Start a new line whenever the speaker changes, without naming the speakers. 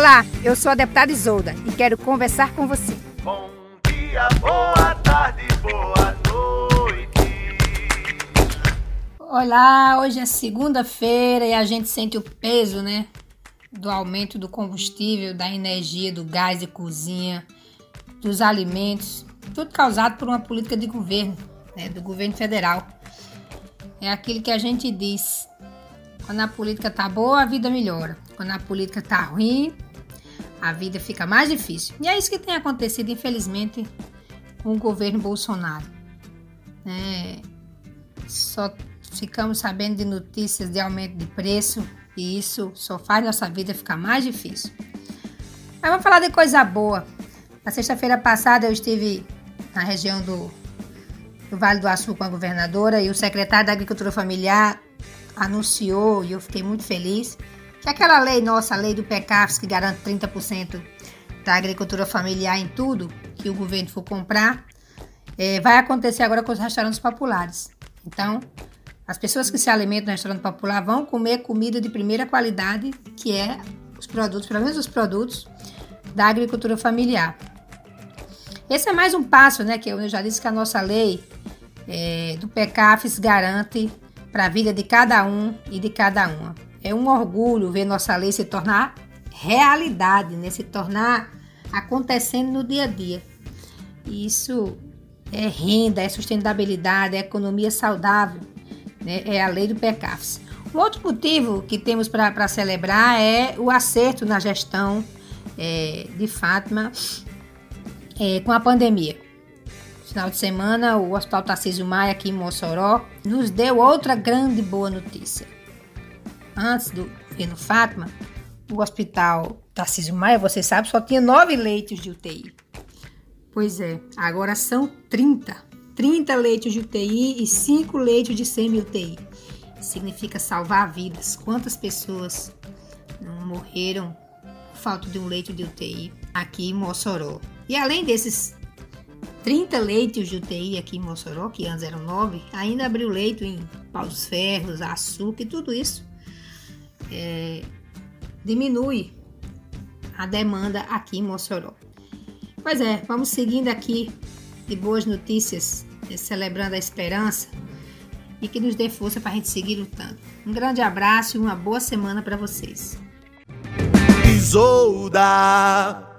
Olá, eu sou a deputada Isolda e quero conversar com você.
Bom dia, boa tarde, boa noite.
Olá, hoje é segunda-feira e a gente sente o peso, né? Do aumento do combustível, da energia, do gás de cozinha, dos alimentos, tudo causado por uma política de governo, né? Do governo federal. É aquilo que a gente diz. Quando a política tá boa, a vida melhora. Quando a política tá ruim, a vida fica mais difícil. E é isso que tem acontecido, infelizmente, com o governo Bolsonaro. É, só ficamos sabendo de notícias de aumento de preço e isso só faz nossa vida ficar mais difícil. Mas vamos falar de coisa boa. Na sexta-feira passada eu estive na região do, do Vale do Açu com a governadora e o secretário da Agricultura Familiar anunciou, e eu fiquei muito feliz, que aquela lei nossa, a lei do PECAFS, que garante 30% da agricultura familiar em tudo que o governo for comprar, é, vai acontecer agora com os restaurantes populares. Então, as pessoas que se alimentam no restaurante popular vão comer comida de primeira qualidade, que é os produtos, pelo menos os produtos da agricultura familiar. Esse é mais um passo, né? Que eu já disse que a nossa lei é, do PECAFS garante para a vida de cada um e de cada uma. É um orgulho ver nossa lei se tornar realidade, né? se tornar acontecendo no dia a dia. Isso é renda, é sustentabilidade, é economia saudável, né? é a lei do PECAFS. Um outro motivo que temos para celebrar é o acerto na gestão é, de Fátima é, com a pandemia. Final de semana, o Hospital Tarcísio Maia, aqui em Mossoró, nos deu outra grande boa notícia. Antes do governo Fátima, o Hospital Tarcísio Maia, você sabe, só tinha nove leitos de UTI. Pois é, agora são 30. 30 leitos de UTI e 5 leitos de semi-UTI. Significa salvar vidas. Quantas pessoas não morreram por falta de um leito de UTI aqui em Mossoró? E além desses 30 leitos de UTI aqui em Mossoró, que antes eram 9, ainda abriu leito em Paus Ferros, Açúcar e tudo isso. É, diminui a demanda aqui em Mossoró. Pois é, vamos seguindo aqui de boas notícias, é, celebrando a esperança e que nos dê força para a gente seguir lutando. Um grande abraço e uma boa semana para vocês.
Isolda.